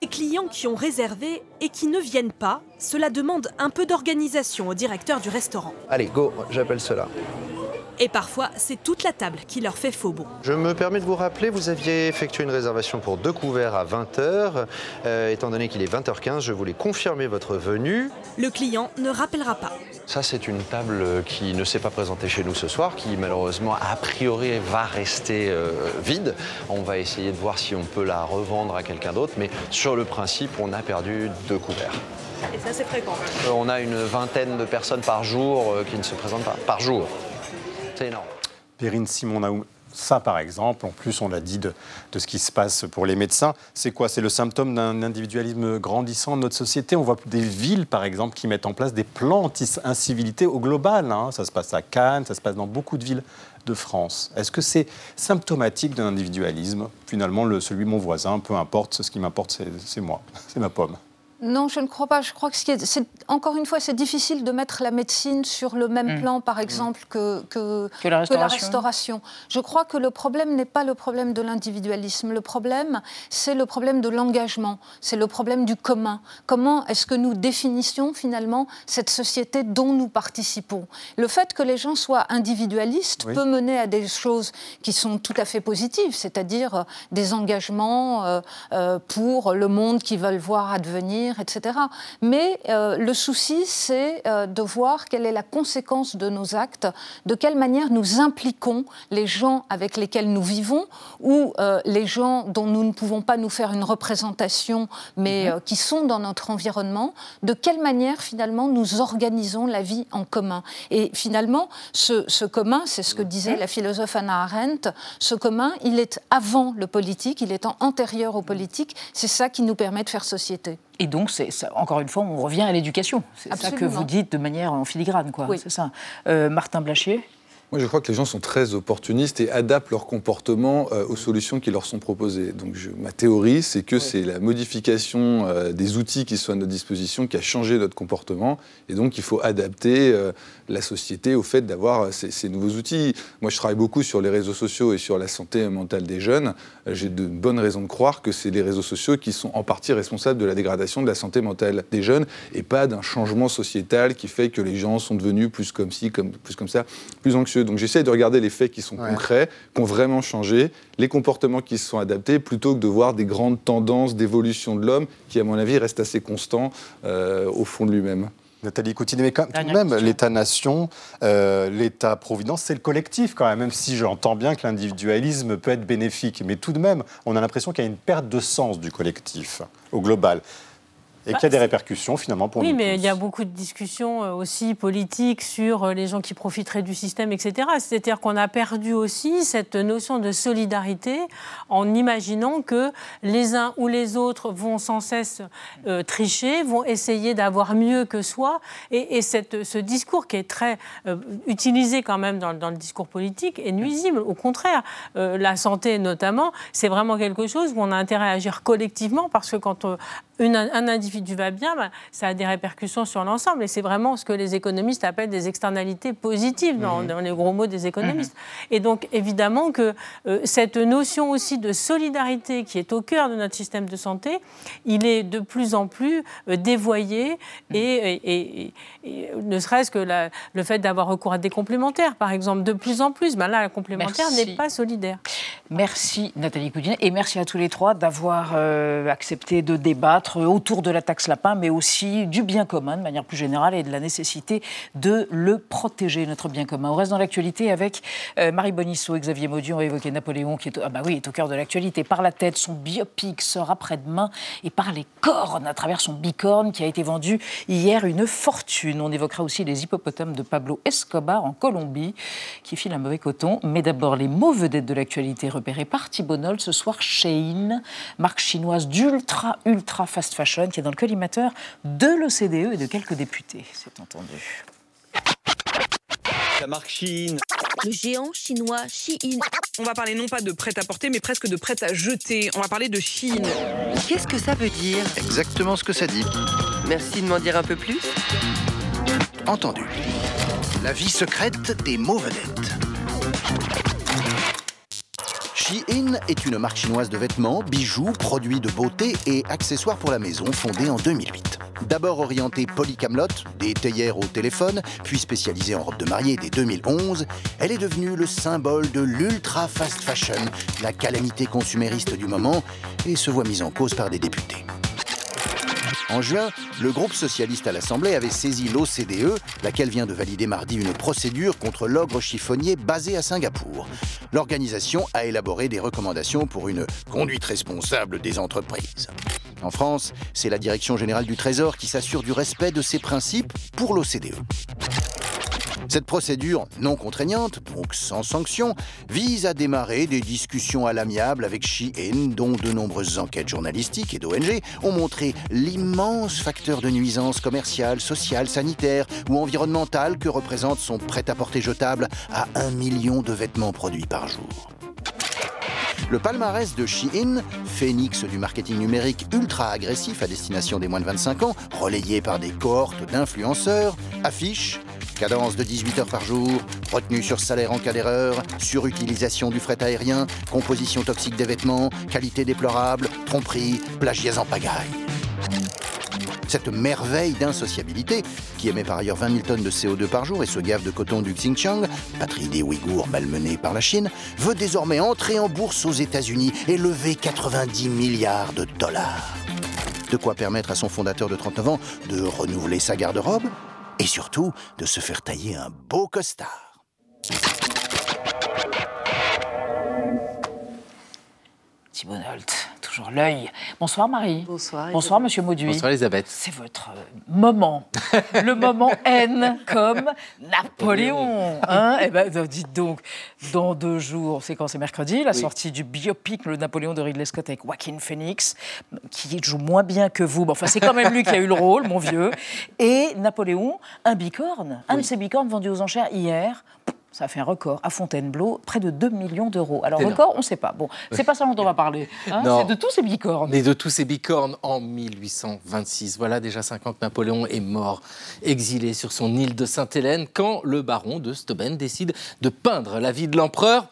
Les clients qui ont réservé et qui ne viennent pas, cela demande un peu d'organisation au directeur du restaurant. Allez, go, j'appelle cela. Et parfois, c'est toute la table qui leur fait faux bon. Je me permets de vous rappeler, vous aviez effectué une réservation pour deux couverts à 20h. Euh, étant donné qu'il est 20h15, je voulais confirmer votre venue. Le client ne rappellera pas. Ça, c'est une table qui ne s'est pas présentée chez nous ce soir, qui malheureusement, a priori, va rester euh, vide. On va essayer de voir si on peut la revendre à quelqu'un d'autre, mais sur le principe, on a perdu deux couverts. Et ça, c'est fréquent euh, On a une vingtaine de personnes par jour qui ne se présentent pas. Par jour. C'est énorme. Perrine Simon ça, par exemple, en plus, on l'a dit de, ce qui se passe pour les médecins, c'est quoi? C'est le symptôme d'un individualisme grandissant de notre société? On voit des villes, par exemple, qui mettent en place des plans anti-incivilité au global. Hein. Ça se passe à Cannes, ça se passe dans beaucoup de villes de France. Est-ce que c'est symptomatique d'un individualisme? Finalement, le, celui mon voisin, peu importe, ce qui m'importe, c'est moi, c'est ma pomme. Non, je ne crois pas. Je crois que, c'est, encore une fois, c'est difficile de mettre la médecine sur le même mm. plan, par mm. exemple, que, que, la restauration. Je crois que le problème n'est pas le problème de l'individualisme. Le problème, c'est le problème de l'engagement. C'est le problème du commun. Comment est-ce que nous définissions finalement cette société dont nous participons? Le fait que les gens soient individualistes peut mener à des choses qui sont tout à fait positives, c'est-à-dire euh, des engagements euh, euh, pour le monde qu'ils veulent voir advenir etc. Mais euh, le souci, c'est euh, de voir quelle est la conséquence de nos actes, de quelle manière nous impliquons les gens avec lesquels nous vivons ou euh, les gens dont nous ne pouvons pas nous faire une représentation, mais mhm. qui sont dans notre environnement, de quelle manière finalement nous organisons la vie en commun. Et finalement, ce, ce commun, c'est ce que disait la philosophe Anna Arendt, ce commun, il est avant le politique, il est antérieur au politique, c'est ça qui nous permet de faire société. Et donc, c'est, encore une fois, on revient à l'éducation. C'est ça que vous dites de manière en filigrane, quoi. C'est ça. Euh, Martin Blachier moi, je crois que les gens sont très opportunistes et adaptent leur comportement euh, aux solutions qui leur sont proposées. Donc, ma théorie, c'est que c'est la modification euh, des outils qui sont à notre disposition qui a changé notre comportement. Et donc, il faut adapter euh, la société au fait d'avoir ces, nouveaux outils. Moi, je travaille beaucoup sur les réseaux sociaux et sur la santé mentale des jeunes. J'ai de bonnes raisons de croire que c'est les réseaux sociaux qui sont en partie responsables de la dégradation de la santé mentale des jeunes et pas d'un changement sociétal qui fait que les gens sont devenus plus comme ci, comme, plus comme ça, plus anxieux. Donc j'essaie de regarder les faits qui sont concrets, qui ont vraiment changé, les comportements qui se sont adaptés, plutôt que de voir des grandes tendances d'évolution de l'homme qui, à mon avis, restent assez constants euh, au fond de lui-même. Nathalie Coutine, mais quand même, l'État-nation, euh, l'État-providence, c'est le collectif quand même, même si j'entends bien que l'individualisme peut être bénéfique. Mais tout de même, on a l'impression qu'il y a une perte de sens du collectif au global et qu'il y a des répercussions finalement pour oui, nous. Oui, mais il y a beaucoup de discussions euh, aussi politiques sur euh, les gens qui profiteraient du système, etc. C'est-à-dire qu'on a perdu aussi cette notion de solidarité en imaginant que les uns ou les autres vont sans cesse euh, tricher, vont essayer d'avoir mieux que soi. Et, cette, ce discours qui est très utilisé quand même dans, dans, le discours politique est nuisible. Au contraire, la santé notamment, c'est vraiment quelque chose où on a intérêt à agir collectivement parce que quand un individu tu vas bien, bah, ça a des répercussions sur l'ensemble. Et c'est vraiment ce que les économistes appellent des externalités positives dans, Mhm. les gros mots des économistes. Et donc, évidemment que euh, cette notion aussi de solidarité qui est au cœur de notre système de santé, il est de plus en plus euh, dévoyé et, et- et- et ne serait-ce que la- le fait d'avoir recours à des complémentaires, par exemple, de plus en plus. Ben là, la complémentaire n'est pas solidaire. Merci Nathalie Coudin et merci à tous les trois d'avoir euh, accepté de débattre autour de la taxe lapin, mais aussi du bien commun de manière plus générale et de la nécessité de le protéger, notre bien commun. On reste dans l'actualité avec euh, Marie Bonisseau Xavier Maudieu. On va évoquer Napoléon qui est, ah bah oui, est au cœur de l'actualité. Par la tête, son biopic sort après-demain et par les cornes, à travers son bicorne qui a été vendu hier une fortune. On évoquera aussi les hippopotames de Pablo Escobar en Colombie qui filent un mauvais coton. Mais d'abord, les mots vedettes de l'actualité repérés par Thibault Noll ce soir. Shein, marque chinoise d'ultra, ultra fast fashion qui est dans le collimateur de l'OCDE et de quelques députés, c'est entendu. La marque Chine. Le géant chinois Shein. On va parler non pas de prêt-à-porter, mais presque de prêt à jeter. On va parler de Chine. Qu'est-ce que ça veut dire? Exactement ce que ça dit. Merci de m'en dire un peu plus. Entendu. La vie secrète des mots vedettes. Shein est une marque chinoise de vêtements, bijoux, produits de beauté et accessoires pour la maison fondée en 2008. D'abord orientée polycamelote, des théières au téléphone, puis spécialisée en robe de mariée dès 2011, elle est devenue le symbole de l'ultra fast fashion, la calamité consumériste du moment, et se voit mise en cause par des députés. En juin, le groupe socialiste à l'Assemblée avait saisi l'OCDE, laquelle vient de valider mardi une procédure contre l'ogre chiffonnier basé à Singapour. L'organisation a élaboré des recommandations pour une conduite responsable des entreprises. En France, c'est la Direction générale du Trésor qui s'assure du respect de ces principes pour l'OCDE. Cette procédure non contraignante, donc sans sanction, vise à démarrer des discussions à l'amiable avec Shein, dont de nombreuses enquêtes journalistiques et d'ONG ont montré l'immense facteur de nuisance commerciale, sociale, sanitaire ou environnementale que représente son prêt-à-porter jetable à un million de vêtements produits par jour. Le palmarès de Shein, phénix du marketing numérique ultra agressif à destination des moins de 25 ans, relayé par des cohortes d'influenceurs, affiche cadence de 18 heures par jour, retenue sur salaire en cas d'erreur, surutilisation du fret aérien, composition toxique des vêtements, qualité déplorable, tromperie, plagiat en pagaille. Cette merveille d'insociabilité, qui émet par ailleurs 20 000 tonnes de CO2 par jour et se gave de coton du Xinjiang, patrie des Ouïghours malmenée par la Chine, veut désormais entrer en bourse aux États-Unis et lever 90 milliards de dollars. De quoi permettre à son fondateur de 39 ans de renouveler sa garde-robe et surtout de se faire tailler un beau costard. Thibault toujours l'œil. Bonsoir Marie. Bonsoir. Bonsoir Monsieur Mauduit. Bonsoir Elisabeth. C'est votre euh, moment. le moment N comme Napoléon. Hein eh ben, dites donc, dans deux jours, c'est quand c'est mercredi, la Oui. sortie du biopic Le Napoléon de Ridley Scott avec Joaquin Phoenix, qui joue moins bien que vous. mais Enfin, c'est quand même lui qui a eu le rôle, mon vieux. Et Napoléon, un bicorne. Un de ces bicornes vendus aux enchères hier. Ça a fait un record à Fontainebleau, près de 2 millions d'euros. Alors, record, on ne sait pas. Bon, c'est pas ça dont on va parler. hein, c'est de tous ces bicornes. Mais de tous ces bicornes en 1826. Voilà déjà 5 ans que Napoléon est mort, exilé sur son île de Sainte-Hélène, quand le baron de Steuben décide de peindre la vie de l'empereur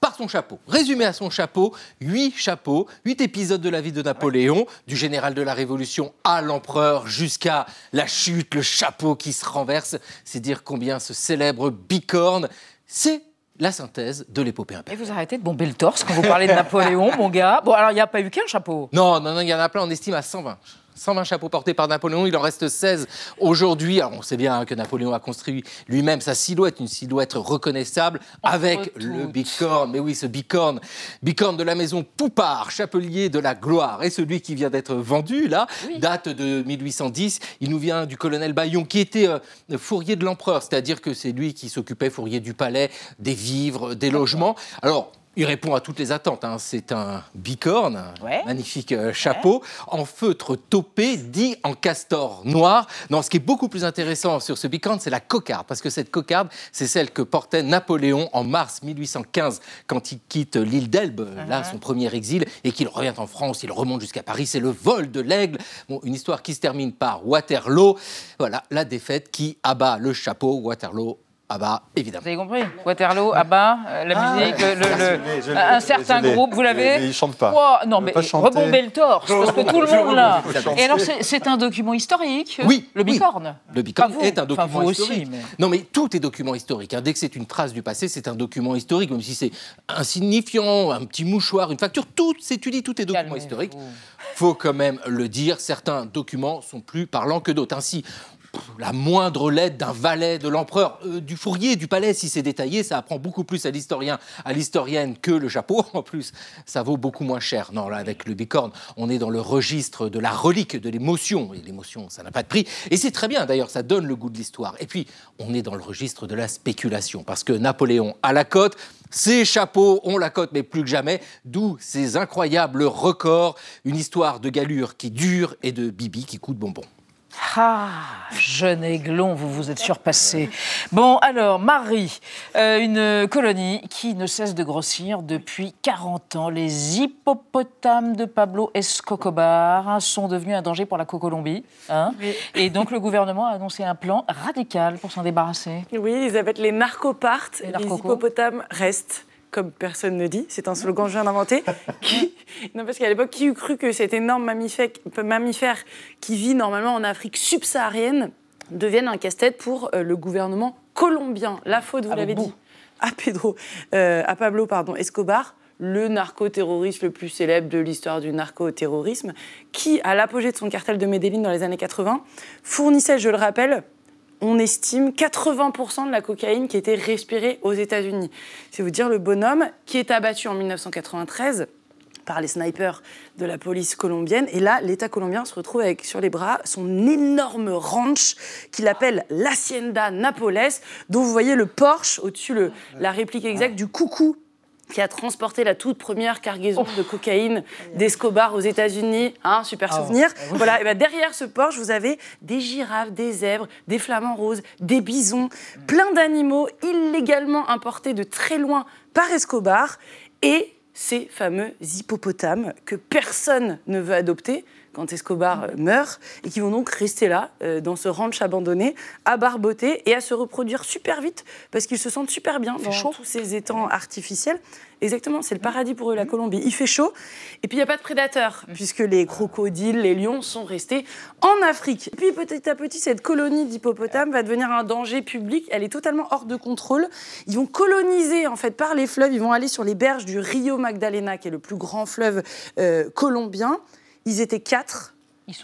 par son chapeau. Résumé à son chapeau, huit chapeaux, huit épisodes de la vie de Napoléon, du général de la Révolution à l'empereur jusqu'à la chute, le chapeau qui se renverse. C'est dire combien ce célèbre bicorne, c'est la synthèse de l'épopée Et vous arrêtez de bomber le torse quand vous parlez de Napoléon, mon gars. Bon, alors, il n'y a pas eu qu'un chapeau. Non, non, non, il y en a plein, on estime à 120. 120 chapeaux portés par Napoléon, il en reste 16 aujourd'hui. Alors on sait bien que Napoléon a construit lui-même sa silhouette, une silhouette reconnaissable avec le bicorne. Mais oui, ce bicorne, bicorne de la maison Poupard, chapelier de la gloire. Et celui qui vient d'être vendu, là, date de 1810. Il nous vient du colonel Bayon, qui était euh, fourrier de l'empereur, c'est-à-dire que c'est lui qui s'occupait, fourrier du palais, des vivres, des logements. Alors, il répond à toutes les attentes. hein. C'est un bicorne, un magnifique euh, chapeau, en feutre taupé, dit en castor noir. Non, ce qui est beaucoup plus intéressant sur ce bicorne, c'est la cocarde, parce que cette cocarde, c'est celle que portait Napoléon en mars 1815, quand il quitte l'île d'Elbe, là, son premier exil, et qu'il revient en France, il remonte jusqu'à Paris, c'est le vol de l'aigle. Bon, une histoire qui se termine par Waterloo. Voilà, la défaite qui abat le chapeau, Waterloo abat, évidemment. Vous avez compris Waterloo, ABBA, euh, la Ah, musique, ouais. le- Je je un certain groupe, vous l'avez Mais il chante pas. Non, mais rebombez le torse, parce que tout le monde là. D'accord. Et alors, c'est c'est un document historique Oui, Le oui. bicorne Le bicorne est un Enfin, document vous historique. aussi, mais- Non, mais tout est document historique. hein. Dès que c'est une trace du passé, c'est un document historique, même si c'est insignifiant, un petit mouchoir, une facture, tout s'étudie, tout est document historique. Faut quand même le dire, certains documents sont plus parlants que d'autres. Ainsi, la moindre lettre d'un valet de l'empereur, euh, du fourrier, du palais, si c'est détaillé, ça apprend beaucoup plus à l'historien, à l'historienne que le chapeau. En plus, ça vaut beaucoup moins cher. Non, là, avec le bicorne, on est dans le registre de la relique, de l'émotion. Et l'émotion, ça n'a pas de prix. Et c'est très bien, d'ailleurs, ça donne le goût de l'histoire. Et puis, on est dans le registre de la spéculation, parce que Napoléon a la cote, ses chapeaux ont la cote, mais plus que jamais, d'où ces incroyables records, une histoire de galure qui dure et de bibi qui coûte bonbon. Ah, jeune aiglon, vous vous êtes surpassé. Bon, alors, Marie, euh, une colonie qui ne cesse de grossir depuis 40 ans. Les hippopotames de Pablo Escobar hein, sont devenus un danger pour la Colombie. hein. Et donc, le gouvernement a annoncé un plan radical pour s'en débarrasser. Oui, Elisabeth, les narcos partent, les, hippopotames restent. Comme personne ne dit, c'est un slogan que je viens d'inventer. Qui- non, parce qu'à l'époque, qui eût cru que cet énorme mammifère, mammifère qui vit normalement en Afrique subsaharienne devienne un casse-tête pour euh, le gouvernement colombien? La faute, vous l'avez dit, à Pedro, euh, à Pablo pardon, Escobar, le narcoterroriste le plus célèbre de l'histoire du narcoterrorisme, qui, à l'apogée de son cartel de Medellín dans les années 80, fournissait, je le rappelle, on estime 80% de la cocaïne qui était respirée aux États-Unis. C'est vous dire le bonhomme qui est abattu en 1993 par les snipers de la police colombienne. Et là, l'État colombien se retrouve avec sur les bras son énorme ranch qu'il appelle l'Hacienda Napoles, dont vous voyez le Porsche au-dessus, la réplique exacte du coucou qui a transporté la toute première cargaison de cocaïne d'Escobar aux États-Unis. Hein, super Ah, souvenir. oui. Voilà, et ben derrière ce Porsche, vous avez des girafes, des zèbres, des flamants roses, des bisons, plein d'animaux illégalement importés de très loin par Escobar et ces fameux hippopotames que personne ne veut adopter quand Escobar euh, meurt et qui vont donc rester là, euh, dans ce ranch abandonné, à barboter et à se reproduire super vite parce qu'ils se sentent super bien dans tous ces étangs artificiels. Exactement, c'est le paradis pour eux, la Colombie. Il fait chaud et puis il n'y a pas de prédateurs puisque les crocodiles, les lions sont restés en Afrique. Et puis petit à petit, cette colonie d'hippopotames va devenir un danger public. Elle est totalement hors de contrôle. Ils vont coloniser en fait par les fleuves. Ils vont aller sur les berges du Rio Magdalena, qui est le plus grand fleuve euh, colombien. Ils étaient quatre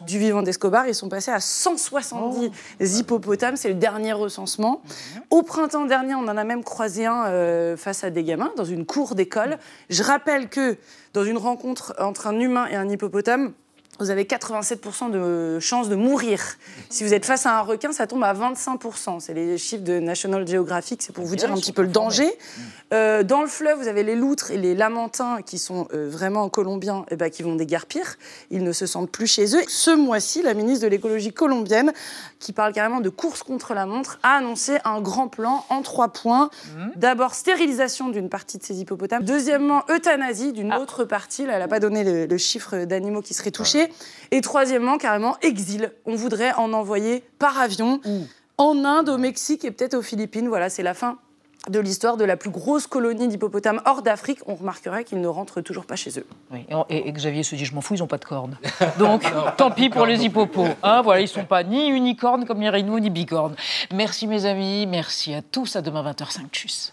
du vivant d'Escobar. Ils sont passés à 170 hippopotames. C'est le dernier recensement. Au printemps dernier, on en a même croisé un euh, face à des gamins dans une cour d'école. Je rappelle que dans une rencontre entre un humain et un hippopotame, vous avez 87% de chances de mourir. Si vous êtes face à un requin, ça tombe à 25%. C'est les chiffres de National Geographic, c'est pour vous dire un petit peu le danger. Euh, dans le fleuve, vous avez les loutres et les lamantins qui sont euh, vraiment colombiens, eh ben, qui vont déguerpir. Ils ne se sentent plus chez eux. Ce mois-ci, la ministre de l'écologie colombienne, qui parle carrément de course contre la montre, a annoncé un grand plan en trois points. D'abord, stérilisation d'une partie de ces hippopotames. Deuxièmement, euthanasie d'une autre partie. Là, elle n'a pas donné le, le chiffre d'animaux qui seraient touchés. Et troisièmement, carrément, exil. On voudrait en envoyer par avion en Inde, au Mexique et peut-être aux Philippines. Voilà, c'est la fin de l'histoire de la plus grosse colonie d'hippopotames hors d'Afrique. On remarquera qu'ils ne rentrent toujours pas chez eux. Oui, et, et Xavier se dit, je m'en fous, ils n'ont pas de cornes. Donc, tant pis pour les hippopos. Hein, voilà, ils ne sont pas ni unicornes comme les rhinos, ni bicornes. Merci mes amis, merci à tous. À demain 20h05. Tchuss.